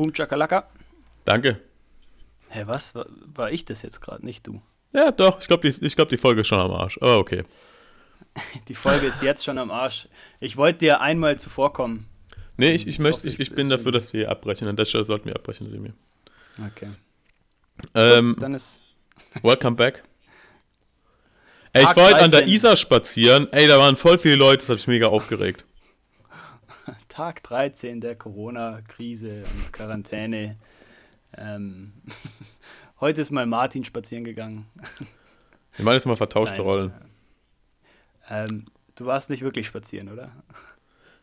Boom Chakalaka. Danke. Hä, was? War, war ich das jetzt gerade, nicht du? Ja, doch. Ich glaube, die, glaub, die Folge ist schon am Arsch. Aber okay. Die Folge ist jetzt schon am Arsch. Ich wollte dir einmal zuvorkommen. Nee, ich, ich, möchte, ich, ich bin dafür, dass wir hier abbrechen. An der Stelle sollten wir abbrechen, Remi. Okay. Ähm, Gut, dann ist welcome back. Ey, ich war heute an der 13. Isar spazieren. Ey, da waren voll viele Leute. Das hat mich mega aufgeregt. Tag 13 der Corona-Krise und Quarantäne. Ähm, heute ist mal Martin spazieren gegangen. Wir machen jetzt mal vertauschte Nein. Rollen. Ähm, du warst nicht wirklich spazieren, oder?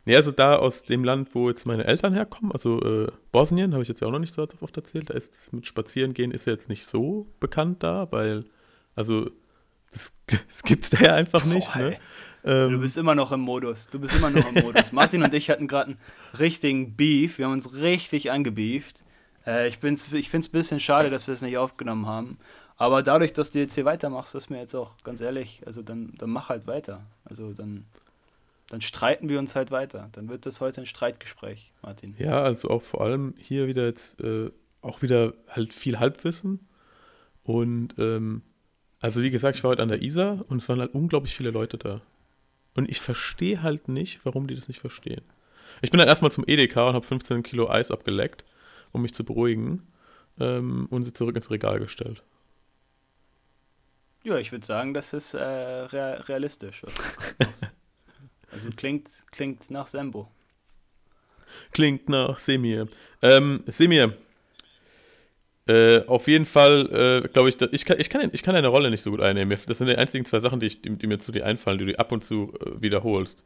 Nee, also da aus dem Land, wo jetzt meine Eltern herkommen, also äh, Bosnien, habe ich jetzt ja auch noch nicht so oft erzählt, da ist es mit Spazierengehen ist ja jetzt nicht so bekannt da, weil, also, das, das gibt's da ja einfach nicht, Boah, ne? Ey. Du Ähm, bist immer noch im Modus. Du bist immer noch im Modus. Martin und ich hatten gerade einen richtigen Beef. Wir haben uns richtig angebeeft. Äh, ich bin's, ich finde es ein bisschen schade, dass wir es nicht aufgenommen haben. Aber dadurch, dass du jetzt hier weitermachst, ist mir jetzt auch ganz ehrlich, also dann, dann mach halt weiter. Also dann, dann streiten wir uns halt weiter. Dann wird das heute ein Streitgespräch, Martin. ja, also auch vor allem hier wieder jetzt äh, auch wieder halt viel Halbwissen und ähm, also wie gesagt, ich war heute an der Isar und es waren halt unglaublich viele Leute da. Und ich verstehe halt nicht, warum die das nicht verstehen. Ich bin dann erstmal zum Edeka und habe 15 Kilo Eis abgeleckt, um mich zu beruhigen ähm, und sie zurück ins Regal gestellt. Ja, ich würde sagen, das ist äh, rea realistisch. Also klingt, klingt nach Sembo. Klingt nach Semir. Ähm, Semir. Äh, auf jeden Fall, äh, glaube ich, ich, kann, ich, kann, ich kann deine Rolle nicht so gut einnehmen. Das sind die einzigen zwei Sachen, die, ich, die, die mir zu dir einfallen, die du ab und zu äh, wiederholst.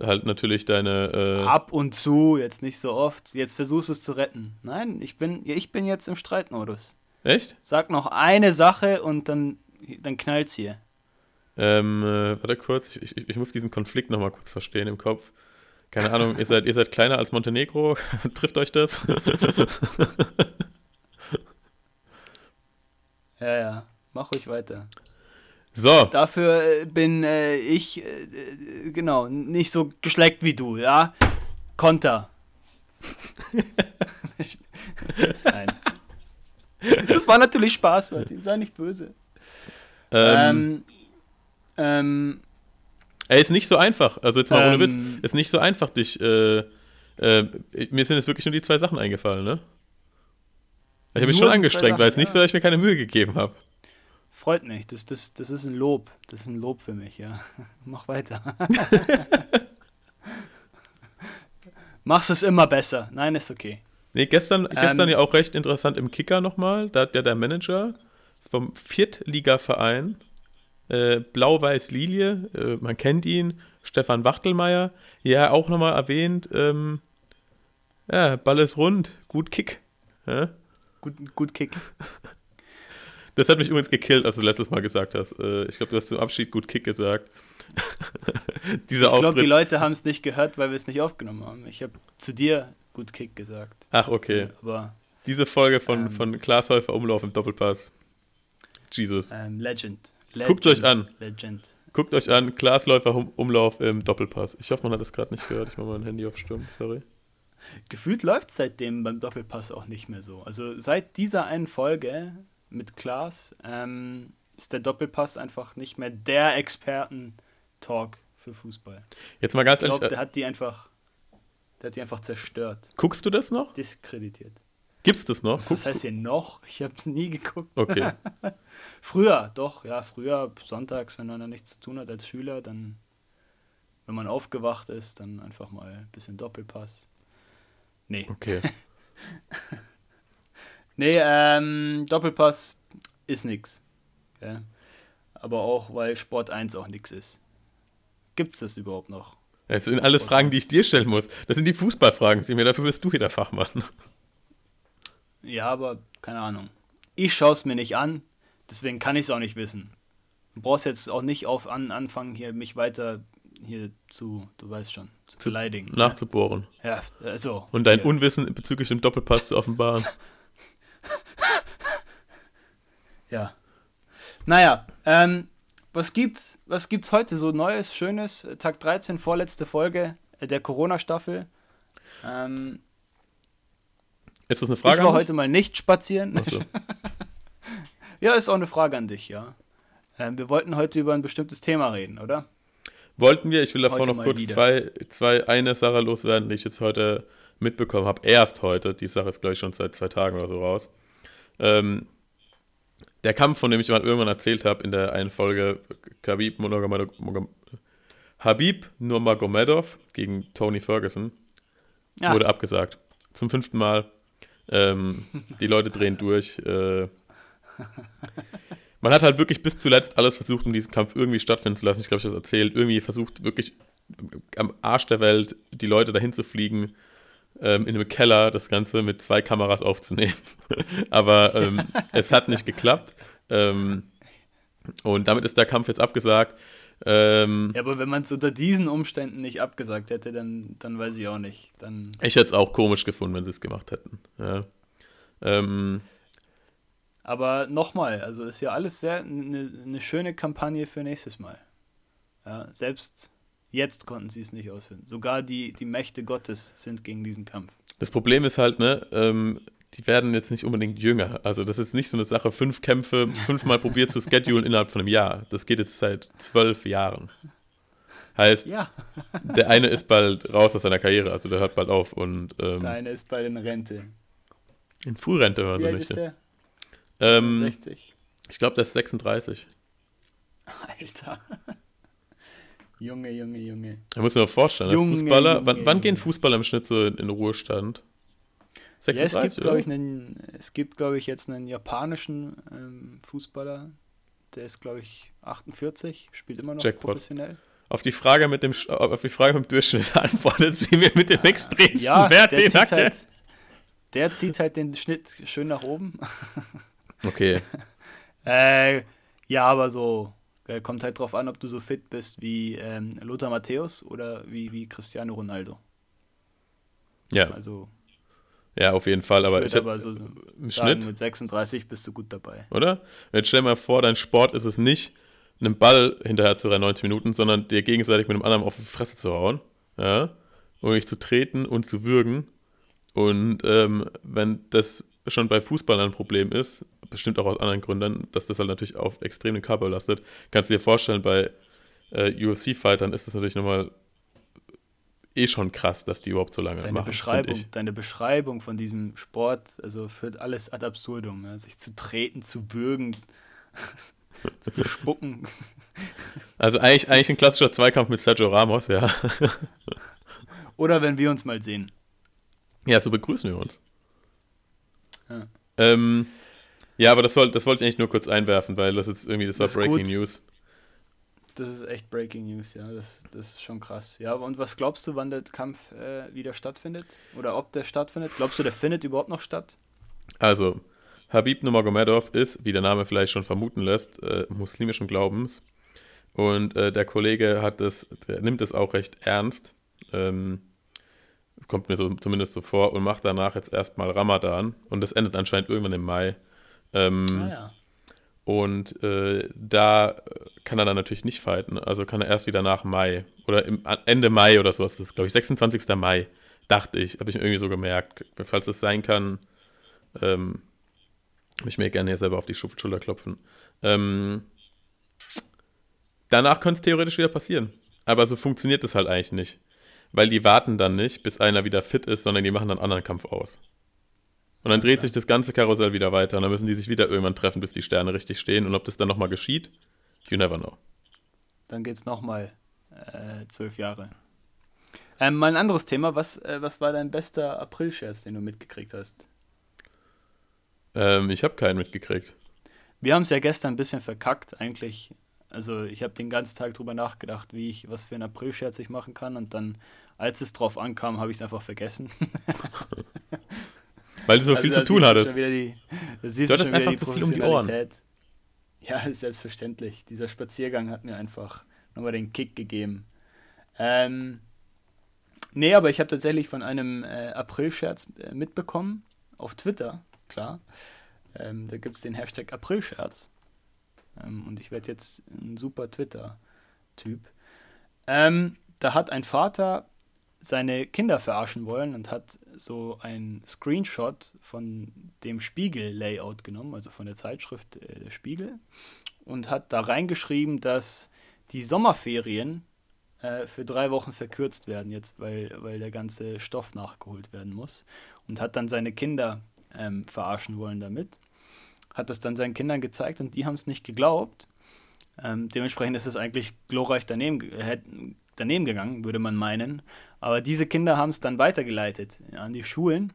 Halt natürlich deine. Äh, Ab und zu, jetzt nicht so oft. Jetzt versuchst du es zu retten. Nein, ich bin, ich bin jetzt im Streitmodus. echt? Sag noch eine Sache und dann, dann knallt's hier. Ähm, äh, warte kurz, ich, ich, ich muss diesen Konflikt nochmal kurz verstehen im Kopf. Keine Ahnung, ihr seid, ihr seid kleiner als Montenegro. Trifft euch das? Ja, ja. Mach ruhig weiter. so, Dafür äh, bin äh, ich, äh, äh, genau, nicht so geschleckt wie du, ja? Konter. Nein. Das war natürlich Spaß, Martin. Sei nicht böse. ähm, Ähm, ähm, ey, ist nicht so einfach. Also jetzt mal ohne Ähm. Witz. Ist nicht so einfach, dich. Äh, äh, mir sind jetzt wirklich nur die zwei Sachen eingefallen, ne? Ich habe mich schon angestrengt, weil es nicht so, dass ich mir keine Mühe gegeben habe. Freut mich. Das, das, das ist ein Lob. Das ist ein Lob für mich, ja. Mach weiter. Machst es immer besser. Nein, ist okay. Nee, gestern, gestern Ähm. ja auch recht interessant im Kicker nochmal. Da hat ja der Manager vom Viertligaverein äh, Blau-Weiß Lilie, äh, man kennt ihn, Stefan Wachtelmeier, ja auch nochmal erwähnt, ähm, ja, Ball ist rund, gut Kick. Ja? Gut, gut Kick. Das hat mich übrigens gekillt, als du letztes Mal gesagt hast. Äh, ich glaube, du hast zum Abschied gut Kick gesagt. Dieser Ich glaube, die. Leute haben es nicht gehört, weil wir es nicht aufgenommen haben. Ich habe zu dir gut Kick gesagt. Ach, okay. Aber Diese Folge von, Ähm. von Klaas Häufer Umlauf im Doppelpass. Jesus. ähm, Legend. Legend. Guckt euch an. Legend. Guckt euch an, Glasläufer Umlauf im Doppelpass. Ich hoffe, man hat das gerade nicht gehört. Ich mache mein Handy auf Stumm, sorry. Gefühlt läuft seitdem beim Doppelpass auch nicht mehr so. Also seit dieser einen Folge mit Klaas ähm, ist der Doppelpass einfach nicht mehr der Experten-Talk für Fußball. Jetzt mal ganz Ich glaube, ehrlich, der äh, hat die einfach, der hat die einfach zerstört, guckst du das noch? diskreditiert. Gibt's das noch? Was heißt hier noch? Ich habe es nie geguckt. okay. Früher, doch, ja, früher, sonntags, wenn man da nichts zu tun hat als Schüler, dann, wenn man aufgewacht ist, dann einfach mal ein bisschen Doppelpass. Nee. Okay. Nee, ähm, Doppelpass ist nix. Okay? Aber auch, weil Sport 1 auch nix ist. Gibt's das überhaupt noch? Das sind alles Fragen, die ich dir stellen muss. Das sind die Fußballfragen, Simir. Dafür bist du hier der Fachmann. Ja, aber keine Ahnung. Ich schaue es mir nicht an, deswegen kann ich es auch nicht wissen. Du brauchst jetzt auch nicht auf an, anfangen, hier mich weiter hier zu, du weißt schon, zu beleidigen. Nachzubohren. Ja, also. Und dein hier. Unwissen bezüglich dem Doppelpass zu offenbaren. Ja. Naja, ähm, was gibt's, was gibt's heute so Neues, Schönes? Tag 13, vorletzte Folge äh, der Corona-Staffel. Ähm, Ist das eine Frage? Ich war heute mal nicht spazieren. So. ja, ist auch eine Frage an dich, ja. Ähm, wir wollten heute über ein bestimmtes Thema reden, oder? Wollten wir, ich will davor heute noch kurz zwei, zwei, eine Sache loswerden, die ich jetzt heute mitbekommen habe. Erst heute, die Sache ist gleich schon seit zwei Tagen oder so raus. Ähm, der Kampf, von dem ich mal irgendwann erzählt habe in der einen Folge, Khabib Habib Nurmagomedov gegen Tony Ferguson, ja. wurde abgesagt. Zum fünften Mal. Ähm, die Leute drehen durch. Äh, man hat halt wirklich bis zuletzt alles versucht, um diesen Kampf irgendwie stattfinden zu lassen. Ich glaube, ich habe das erzählt. Irgendwie versucht, wirklich am Arsch der Welt die Leute dahin zu fliegen, ähm, in einem Keller das Ganze mit zwei Kameras aufzunehmen. Aber ähm, es hat nicht geklappt. Ähm, und damit ist der Kampf jetzt abgesagt. Ähm, ja, aber wenn man es unter diesen Umständen nicht abgesagt hätte, dann, dann weiß ich auch nicht. Dann ich hätte es auch komisch gefunden, wenn sie es gemacht hätten. Ja. Ähm, aber nochmal, also ist ja alles sehr eine ne schöne Kampagne für nächstes Mal. Ja, selbst jetzt konnten sie es nicht ausfinden. Sogar die, die Mächte Gottes sind gegen diesen Kampf. Das Problem ist halt, ne, ähm, die werden jetzt nicht unbedingt jünger. Also das ist nicht so eine Sache, fünf Kämpfe, fünfmal probiert zu schedulen innerhalb von einem Jahr. Das geht jetzt seit zwölf Jahren. Heißt, ja. der eine ist bald raus aus seiner Karriere, also der hört bald auf. Und, ähm, der eine ist bald in Rente. In Frührente hören sie nicht. Ist der? Ähm, 60. Ich glaube, der ist 36. Alter. Junge, Junge, Junge. Da muss man sich vorstellen, Junge, Fußballer, Junge, wann, wann, gehen Fußballer im Schnitt so in, in Ruhestand? 36, ja, es gibt, glaube ich, einen, es gibt, glaube ich, jetzt einen japanischen ähm, Fußballer, der ist, glaube ich, 48, spielt immer noch Jackpot. professionell. Auf die Frage mit dem auf die Frage mit dem Durchschnitt antwortet sie mir mit dem extremsten ja, Wert, der den zieht, halt, der zieht halt den Schnitt schön nach oben. Okay. äh, ja, aber so äh, kommt halt drauf an, ob du so fit bist wie ähm, Lothar Matthäus oder wie, wie Cristiano Ronaldo. Ja. Also ja, auf jeden Fall, aber ich, aber so im Schnitt mit 36 bist du gut dabei. Oder? Jetzt stell mal vor, dein Sport ist es nicht, einen Ball hinterher zu rennen 90 Minuten, sondern dir gegenseitig mit einem anderen auf die Fresse zu hauen, ja, und dich zu treten und zu würgen. Und ähm, wenn das schon bei Fußballern ein Problem ist, bestimmt auch aus anderen Gründen, dass das halt natürlich auf extrem den Körper lastet, kannst du dir vorstellen, bei äh, UFC-Fightern ist das natürlich nochmal eh schon krass, dass die überhaupt so lange deine machen. Beschreibung, deine Beschreibung von diesem Sport, also führt alles ad absurdum. Ja? Sich zu treten, zu bürgen, zu bespucken. Also eigentlich, eigentlich ein klassischer Zweikampf mit Sergio Ramos, ja. Oder wenn wir uns mal sehen. Ja, so begrüßen wir uns. Ja, ähm, ja aber das, soll, das wollte ich eigentlich nur kurz einwerfen, weil das jetzt irgendwie, das war das Breaking gut. News. Das ist echt Breaking News, ja. Das, das ist schon krass. Ja, und was glaubst du, wann der Kampf äh, wieder stattfindet? Oder ob der stattfindet? Glaubst du, der findet überhaupt noch statt? Also, Habib Nurmagomedov ist, wie der Name vielleicht schon vermuten lässt, äh, muslimischen Glaubens. Und äh, der Kollege hat das, der nimmt es auch recht ernst. Ähm, kommt mir so, zumindest so vor und macht danach jetzt erstmal Ramadan. Und das endet anscheinend irgendwann im Mai. Ähm, ah, ja. Und äh, da kann er dann natürlich nicht fighten. Also kann er erst wieder nach Mai oder im, Ende Mai oder sowas. Das ist, glaube ich, 26. Mai, dachte ich. Habe ich mir irgendwie so gemerkt. Falls es sein kann, ähm, ich mir gerne hier selber auf die Schulter klopfen. Ähm, danach könnte es theoretisch wieder passieren. Aber so funktioniert es halt eigentlich nicht. Weil die warten dann nicht, bis einer wieder fit ist, sondern die machen dann einen anderen Kampf aus. Und dann dreht sich das ganze Karussell wieder weiter und dann müssen die sich wieder irgendwann treffen, bis die Sterne richtig stehen. Und ob das dann nochmal geschieht, you never know. Dann geht es nochmal äh, zwölf Jahre. Ähm, mal ein anderes Thema. Was, äh, was war dein bester April-Scherz, den du mitgekriegt hast? Ähm, ich habe keinen mitgekriegt. Wir haben es ja gestern ein bisschen verkackt, eigentlich. Also ich habe den ganzen Tag drüber nachgedacht, wie ich, was für einen April-Scherz ich machen kann. Und dann, als es drauf ankam, habe ich es einfach vergessen. Weil du so also, viel zu tun hattest. Die, du hattest einfach zu viel um die Ohren. Ja, selbstverständlich. Dieser Spaziergang hat mir einfach nochmal den Kick gegeben. Ähm, nee, aber ich habe tatsächlich von einem äh, April-Scherz äh, mitbekommen. Auf Twitter, klar. Ähm, da gibt es den Hashtag April-Scherz. Ähm, und ich werde jetzt ein super Twitter-Typ. Ähm, da hat ein Vater seine Kinder verarschen wollen und hat so ein Screenshot von dem Spiegel-Layout genommen, also von der Zeitschrift äh, der Spiegel, und hat da reingeschrieben, dass die Sommerferien äh, für drei Wochen verkürzt werden, jetzt weil, weil der ganze Stoff nachgeholt werden muss. Und hat dann seine Kinder ähm, verarschen wollen damit. Hat das dann seinen Kindern gezeigt und die haben es nicht geglaubt. Ähm, dementsprechend ist es eigentlich glorreich daneben, daneben gegangen, würde man meinen. Aber diese Kinder haben es dann weitergeleitet an die Schulen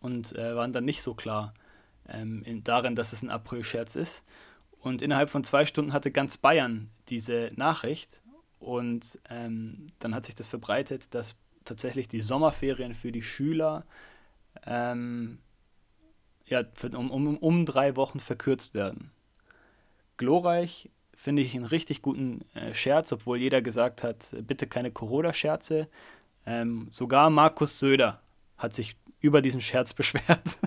und äh, waren dann nicht so klar ähm, in, darin, dass es ein April-Scherz ist. Und innerhalb von zwei Stunden hatte ganz Bayern diese Nachricht und ähm, dann hat sich das verbreitet, dass tatsächlich die Sommerferien für die Schüler ähm, ja, für, um, um, um drei Wochen verkürzt werden. Glorreich finde ich einen richtig guten äh, Scherz, obwohl jeder gesagt hat, bitte keine Corona-Scherze. Ähm, sogar Markus Söder hat sich über diesen Scherz beschwert,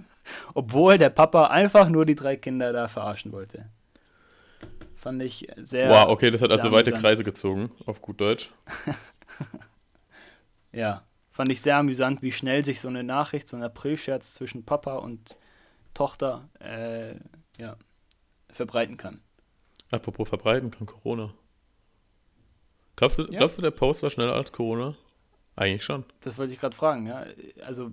obwohl der Papa einfach nur die drei Kinder da verarschen wollte. Fand ich sehr. Wow, okay, das hat also weite Kreise gezogen, auf gut Deutsch. ja, fand ich sehr amüsant, wie schnell sich so eine Nachricht, so ein Aprilscherz zwischen Papa und Tochter äh, ja, verbreiten kann. Apropos verbreiten kann Corona. Glaubst du, ja. glaubst du, der Post war schneller als Corona? Eigentlich schon. Das wollte ich gerade fragen, ja. Also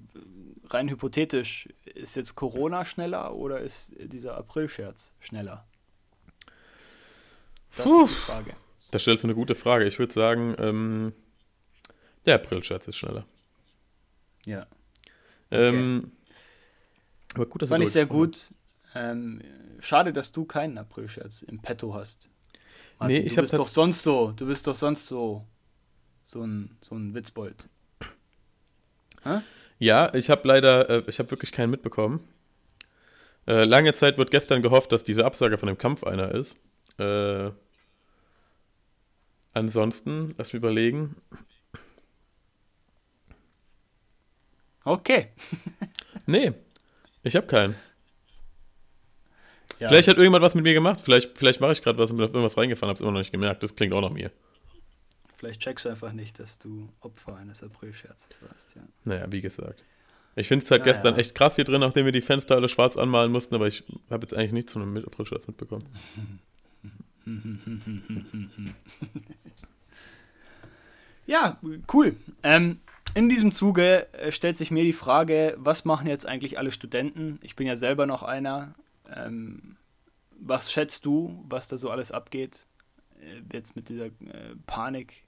rein hypothetisch, ist jetzt Corona schneller oder ist dieser April-Scherz schneller? Das Puh. ist die Frage. Da stellst du eine gute Frage. Ich würde sagen, ähm, der April-Scherz ist schneller. Ja. Ähm, okay. aber gut, dass Fand ich sehr gut. Ähm, schade, dass du keinen April-Scherz im Petto hast. Martin, nee, ich du bist doch sonst so, du bist doch sonst so so ein, so ein Witzbold. Hä? Ja, ich habe leider, äh, ich habe wirklich keinen mitbekommen. Äh, lange Zeit wird gestern gehofft, dass diese Absage von dem Kampf einer ist. Äh, ansonsten, lass mich überlegen. Okay. nee, ich habe keinen. Ja. Vielleicht hat irgendjemand was mit mir gemacht. Vielleicht, vielleicht mache ich gerade was und bin auf irgendwas reingefahren, habe es immer noch nicht gemerkt. Das klingt auch nach mir. Vielleicht checkst du einfach nicht, dass du Opfer eines Aprilscherzes warst, ja. Naja, wie gesagt. Ich finde es seit naja. gestern echt krass hier drin, nachdem wir die Fenster alle schwarz anmalen mussten, aber ich habe jetzt eigentlich nichts von einem Aprilscherz mitbekommen. ja, cool. Ähm, in diesem Zuge äh, stellt sich mir die Frage, was machen jetzt eigentlich alle Studenten? Ich bin ja selber noch einer. Ähm, was schätzt du, was da so alles abgeht? Äh, jetzt mit dieser äh, Panik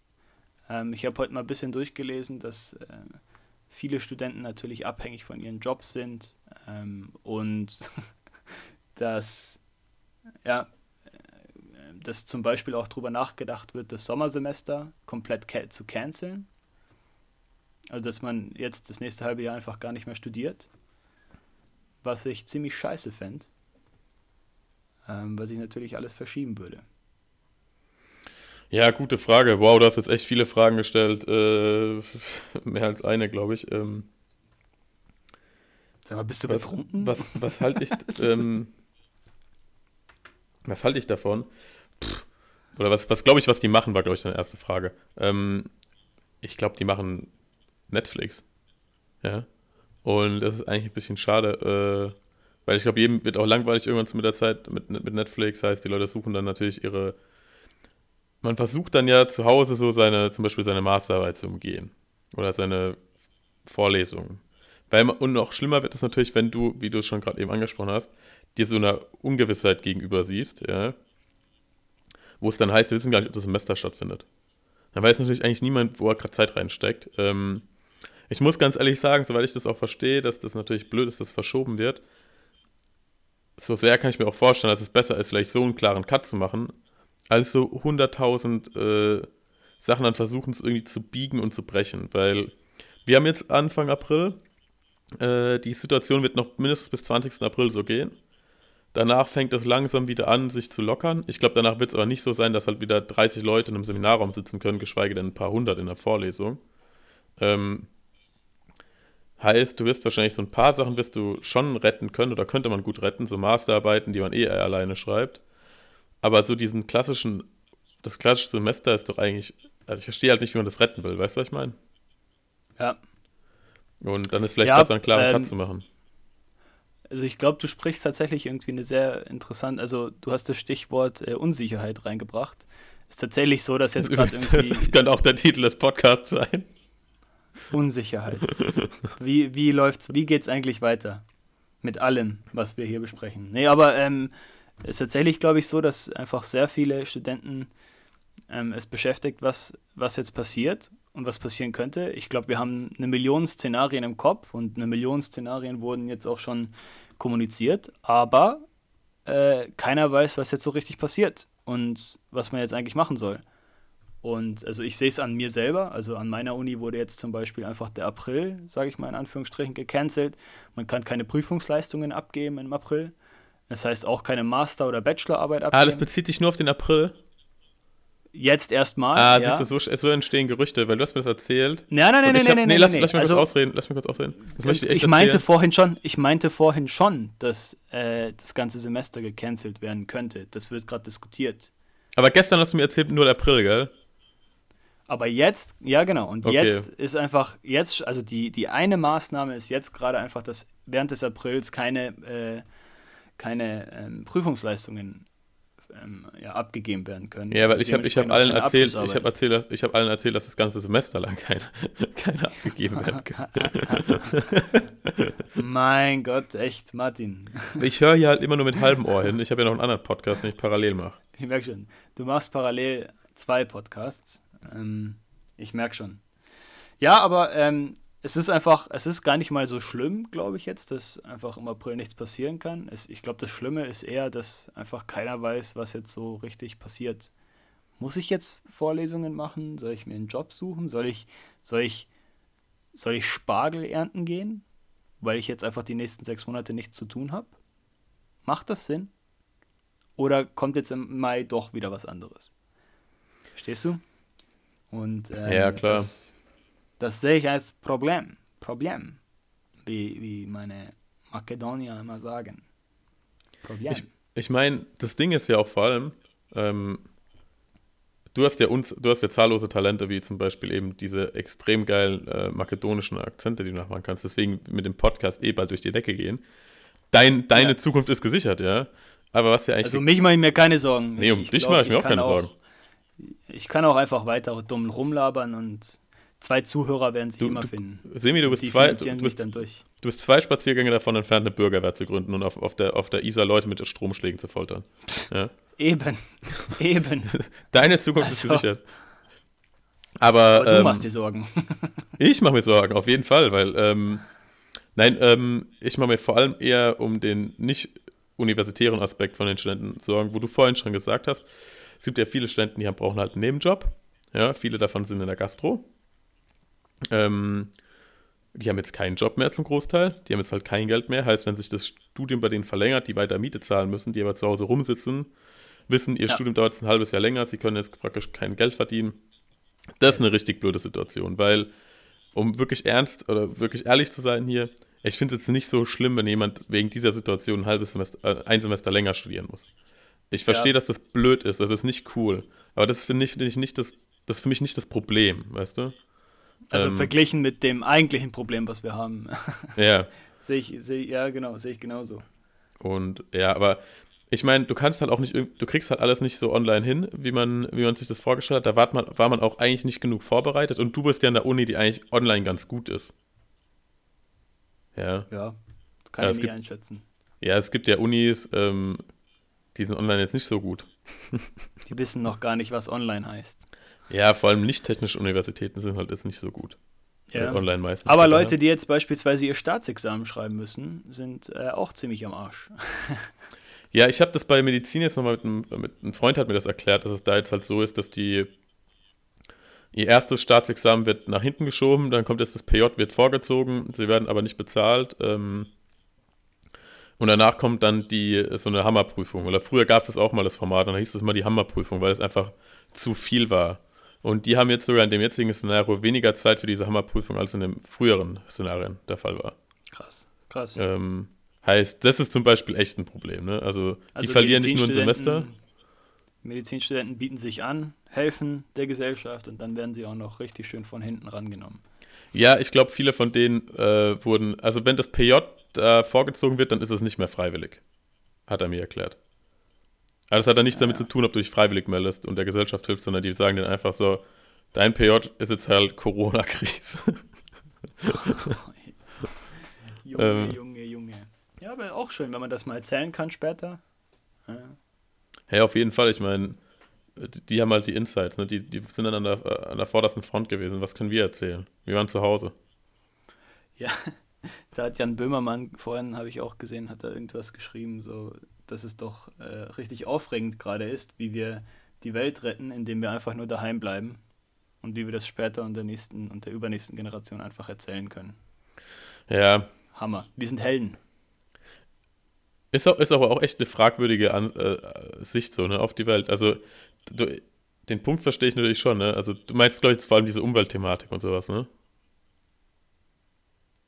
ähm, ich habe heute mal ein bisschen durchgelesen, dass äh, viele Studenten natürlich abhängig von ihren Jobs sind ähm, und dass, ja, äh, dass zum Beispiel auch darüber nachgedacht wird, das Sommersemester komplett zu canceln. Also dass man jetzt das nächste halbe Jahr einfach gar nicht mehr studiert. Was ich ziemlich scheiße fände. Ähm, weil sich natürlich alles verschieben würde. Ja, gute Frage. Wow, du hast jetzt echt viele Fragen gestellt. Äh, mehr als eine, glaube ich. Ähm, Sag mal, bist du was, betrunken? Was, was halte ich, ähm, was halte ich davon? Pff, oder was, was glaube ich, was die machen, war, glaube ich, deine erste Frage. Ähm, ich glaube, die machen Netflix. Ja. Und das ist eigentlich ein bisschen schade, äh, weil ich glaube, jedem wird auch langweilig irgendwann mit der Zeit mit, mit Netflix. Heißt, die Leute suchen dann natürlich ihre man versucht dann ja zu Hause so seine, zum Beispiel seine Masterarbeit zu umgehen. Oder seine Vorlesungen. Weil, und noch schlimmer wird es natürlich, wenn du, wie du es schon gerade eben angesprochen hast, dir so einer Ungewissheit gegenüber siehst, ja, wo es dann heißt, wir wissen gar nicht, ob das Semester stattfindet. Dann weiß natürlich eigentlich niemand, wo er gerade Zeit reinsteckt. Ähm, ich muss ganz ehrlich sagen, soweit ich das auch verstehe, dass das natürlich blöd ist, dass es verschoben wird, so sehr kann ich mir auch vorstellen, dass es besser ist, vielleicht so einen klaren Cut zu machen, also 100.000 äh, Sachen dann versuchen, es irgendwie zu biegen und zu brechen, weil wir haben jetzt Anfang April, äh, die Situation wird noch mindestens bis 20. April so gehen. Danach fängt es langsam wieder an, sich zu lockern. Ich glaube, danach wird es aber nicht so sein, dass halt wieder 30 Leute in einem Seminarraum sitzen können, geschweige denn ein paar hundert in der Vorlesung. Ähm, heißt, du wirst wahrscheinlich so ein paar Sachen wirst du schon retten können oder könnte man gut retten, so Masterarbeiten, die man eh alleine schreibt. Aber so diesen klassischen, das klassische Semester ist doch eigentlich, also ich verstehe halt nicht, wie man das retten will, weißt du, was ich meine? Ja. Und dann ist vielleicht Ja, besser, einen klaren ähm, Cut zu machen. Also ich glaube, du sprichst tatsächlich irgendwie eine sehr interessante, also du hast das Stichwort äh, Unsicherheit reingebracht. Ist tatsächlich so, dass jetzt gerade Übrigens, das, irgendwie das könnte auch der Titel des Podcasts sein. Unsicherheit. Wie, wie läuft's, wie geht's eigentlich weiter? Mit allem, was wir hier besprechen. Nee, aber ähm, es ist tatsächlich, glaube ich, so, dass einfach sehr viele Studenten ähm, es beschäftigt, was, was jetzt passiert und was passieren könnte. Ich glaube, wir haben eine Million Szenarien im Kopf und eine Million Szenarien wurden jetzt auch schon kommuniziert, aber äh, keiner weiß, was jetzt so richtig passiert und was man jetzt eigentlich machen soll. Und also ich sehe es an mir selber, also an meiner Uni wurde jetzt zum Beispiel einfach der April, sage ich mal in Anführungsstrichen, gecancelt. Man kann keine Prüfungsleistungen abgeben im April. Das heißt auch keine Master- oder Bachelorarbeit abgeben. Ah, das bezieht sich nur auf den April. jetzt erstmal. Ah, ja. siehst du, so, so entstehen Gerüchte, weil du hast mir das erzählt. Nein, nein, nein, nein, hab- nein, nee, nein, lass, nein. lass mich also, kurz ausreden. Lass mich kurz ausreden. Ich ich, meinte vorhin schon, ich meinte vorhin schon, dass äh, das ganze Semester gecancelt werden könnte. Das wird gerade diskutiert. Aber gestern hast du mir erzählt, nur der April, gell? Aber jetzt, ja genau, und Okay. jetzt ist einfach, jetzt, also die, die eine Maßnahme ist jetzt gerade einfach, dass während des Aprils keine, äh, keine ähm, Prüfungsleistungen ähm, ja, abgegeben werden können. Ja, weil ich habe ich hab allen erzählt, ich ich hab allen erzählt, dass das ganze Semester lang keine, keine abgegeben werden kann. Mein Gott, echt, Martin. Ich höre hier halt immer nur mit halbem Ohr hin. Ich habe ja noch einen anderen Podcast, den ich parallel mache. Ich merke schon, du machst parallel zwei Podcasts. Ähm, ich merke schon. Ja, aber ähm, es ist einfach, es ist gar nicht mal so schlimm, glaube ich jetzt, dass einfach im April nichts passieren kann. Es, ich glaube, das Schlimme ist eher, dass einfach keiner weiß, was jetzt so richtig passiert. Muss ich jetzt Vorlesungen machen? Soll ich mir einen Job suchen? Soll ich, soll ich, soll ich Spargel ernten gehen? Weil ich jetzt einfach die nächsten sechs Monate nichts zu tun habe? Macht das Sinn? Oder kommt jetzt im Mai doch wieder was anderes? Verstehst du? Und ähm, Ja, klar. Das, das sehe ich als Problem. Problem. Wie, wie meine Makedonier immer sagen. Problem. Ich- Ich meine, das Ding ist ja auch vor allem, ähm, du hast ja uns, du hast ja zahllose Talente, wie zum Beispiel eben diese extrem geilen äh, makedonischen Akzente, die du nachmachen kannst. Deswegen mit dem Podcast eh bald durch die Decke gehen. Dein, deine Ja. Zukunft ist gesichert, ja. Aber was ja eigentlich. also mich mache ich mir keine Sorgen. nee, um Ich- ich dich mache ich mir auch keine Sorgen. Ich kann auch einfach weiter dumm rumlabern und zwei Zuhörer werden sich Du- immer du- finden. Semi, du bist, zwei, du, bist, du bist zwei Spaziergänge davon entfernt, eine Bürgerwehr zu gründen und auf, auf, der, auf der Isar Leute mit Stromschlägen zu foltern. Ja. Eben. Eben. Deine Zukunft ist Also. gesichert. Aber, Aber du ähm, machst dir Sorgen. Ich mache mir Sorgen, auf jeden Fall, weil, ähm, nein, ähm, ich mache mir vor allem eher um den nicht universitären Aspekt von den Studenten Sorgen, wo du vorhin schon gesagt hast, es gibt ja viele Studenten, die haben, brauchen halt einen Nebenjob, ja, viele davon sind in der Gastro, ähm, die haben jetzt keinen Job mehr zum Großteil, die haben jetzt halt kein Geld mehr, heißt, wenn sich das Studium bei denen verlängert, die weiter Miete zahlen müssen, die aber zu Hause rumsitzen, wissen, ihr Ja. Studium dauert jetzt ein halbes Jahr länger, sie können jetzt praktisch kein Geld verdienen, das ist eine richtig blöde Situation, weil um wirklich ernst oder wirklich ehrlich zu sein hier, ich finde es jetzt nicht so schlimm, wenn jemand wegen dieser Situation ein halbes Semester, äh, ein Semester länger studieren muss. Ich verstehe, Ja. dass das blöd ist, das ist nicht cool. Aber das finde ich, ich nicht das, das ist für mich nicht das Problem, weißt du? Also Ähm, verglichen mit dem eigentlichen Problem, was wir haben. Ja. sehe ich, ich, ja genau, sehe ich genauso. Und ja, aber ich meine, du kannst halt auch nicht, du kriegst halt alles nicht so online hin, wie man, wie man sich das vorgestellt hat. Da war man, war man auch eigentlich nicht genug vorbereitet und du bist ja an der Uni, die eigentlich online ganz gut ist. Ja. Ja, kann Ja, ich nicht gibt- einschätzen. Ja, es gibt ja Unis, ähm, die sind online jetzt nicht so gut. Die wissen noch gar nicht, was online heißt. Ja, vor allem nicht technische Universitäten sind halt jetzt nicht so gut. Ja. Online meistens. Aber Leute, daher- die jetzt beispielsweise ihr Staatsexamen schreiben müssen, sind äh, auch ziemlich am Arsch. Ja, ich habe das bei Medizin jetzt nochmal mit einem, mit einem Freund hat mir das erklärt, dass es da jetzt halt so ist, dass die ihr erstes Staatsexamen wird nach hinten geschoben, dann kommt jetzt das PJ, wird vorgezogen, sie werden aber nicht bezahlt. Ähm, und danach kommt dann die so eine Hammerprüfung. Oder früher gab es das auch mal das Format, und dann hieß es mal die Hammerprüfung, weil es einfach zu viel war. Und die haben jetzt sogar in dem jetzigen Szenario weniger Zeit für diese Hammerprüfung, als in dem früheren Szenarien der Fall war. Krass, krass. Ähm, heißt, das ist zum Beispiel echt ein Problem. Ne? Also, die Also verlieren nicht nur ein Semester. Medizinstudenten bieten sich an, helfen der Gesellschaft und dann werden sie auch noch richtig schön von hinten rangenommen. Ja, ich glaube, viele von denen äh, wurden, also wenn das PJ da vorgezogen wird, dann ist es nicht mehr freiwillig. Hat er mir erklärt. Aber das hat dann nichts Ja, damit ja. zu tun, ob du dich freiwillig meldest und der Gesellschaft hilfst, sondern die sagen dann einfach so, dein PJ ist jetzt halt Corona-Krise. Junge, Ähm. Junge, Junge. Ja, aber auch schön, wenn man das mal erzählen kann später. Ja. Ja, auf jeden Fall. Ich meine, die, haben halt die Insights, ne? die, die sind dann an der, äh, an der vordersten Front gewesen. Was können wir erzählen? Wir waren zu Hause. Ja, da hat Jan Böhmermann, vorhin habe ich auch gesehen, hat er irgendwas geschrieben, so, dass es doch äh, richtig aufregend gerade ist, wie wir die Welt retten, indem wir einfach nur daheim bleiben und wie wir das später und der nächsten und der übernächsten Generation einfach erzählen können. Ja, Hammer. Wir sind Helden. ist, auch, ist aber auch echt eine fragwürdige An äh, Sicht so, ne, auf die Welt. Also, du, den Punkt verstehe ich natürlich schon, ne? Also, du meinst, glaube ich, vor allem diese Umweltthematik und sowas, ne?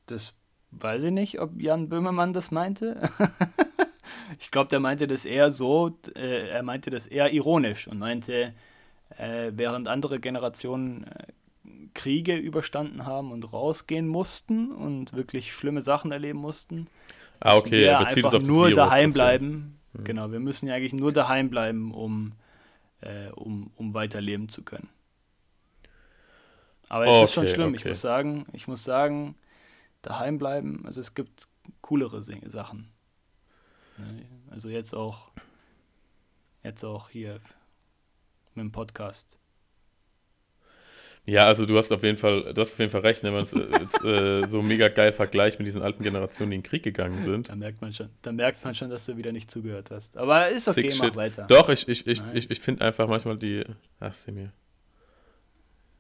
Das weiß ich nicht, ob Jan Böhmermann das meinte. ich glaube, der meinte das eher so, äh, er meinte das eher ironisch und meinte, äh, während andere Generationen äh, Kriege überstanden haben und rausgehen mussten und wirklich schlimme Sachen erleben mussten, Ah, okay, wir bezieht einfach nur Virus, daheim okay. bleiben. Mhm. Genau, wir müssen ja eigentlich nur daheim bleiben, um, äh, um, um weiterleben zu können. Aber es ist schon Okay, schlimm, ich okay. muss sagen, ich muss sagen, daheim bleiben, also es gibt coolere Sachen. Ne, Also jetzt auch, jetzt auch hier mit dem Podcast. Ja, also du hast auf jeden Fall, du hast auf jeden Fall recht, ne, wenn man es äh, jetzt, äh, so mega geil vergleicht mit diesen alten Generationen, die in den Krieg gegangen sind. Da merkt man schon, da merkt man schon, dass du wieder nicht zugehört hast. Aber ist okay, Sick mach shit. weiter. Doch, ich, ich, ich, Nein. ich, ich finde einfach manchmal die. Ach, sieh mir.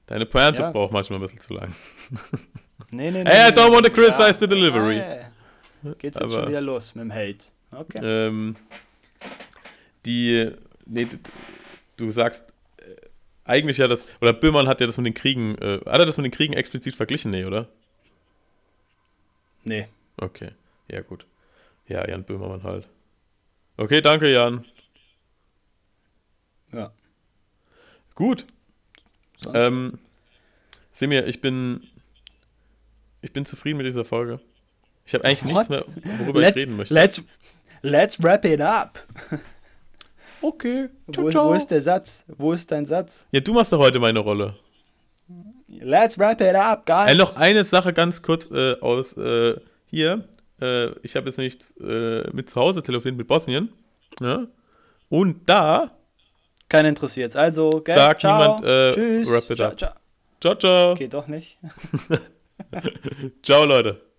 Deine Pointe Ja. braucht manchmal ein bisschen zu lang. Nee, nee, Hey, I don't want to criticize the delivery. Ja, Geht's jetzt Aber- schon wieder los mit dem Hate. Okay. Ähm, die. Nee, du, du sagst. äh, Eigentlich ja das. Oder Böhmann hat ja das mit den Kriegen. Äh, hat er das mit den Kriegen explizit verglichen? Nee, oder? Nee. Okay. Ja, gut. Ja, Jan Böhmermann halt. Okay, danke, Jan. Ja. Gut. Sonst? Ähm, Semir, ich bin. Ich bin zufrieden mit dieser Folge. Ich habe eigentlich nichts mehr, What? worüber ich reden möchte. let's, let's wrap it up. Okay. Wo, wo ist der Satz? Wo ist dein Satz? Ja, du machst doch heute meine Rolle. Let's wrap it up, guys. Äh, noch eine Sache ganz kurz äh, aus äh, hier. Äh, ich habe jetzt nicht äh, mit zu Hause telefoniert mit Bosnien. Ja? Und da, Kein interessiert. Also, gell? Sagt ciao. niemand, äh, Tschüss. wrap it ciao, up. ciao. ciao, ciao. Geht doch nicht. Ciao, Leute.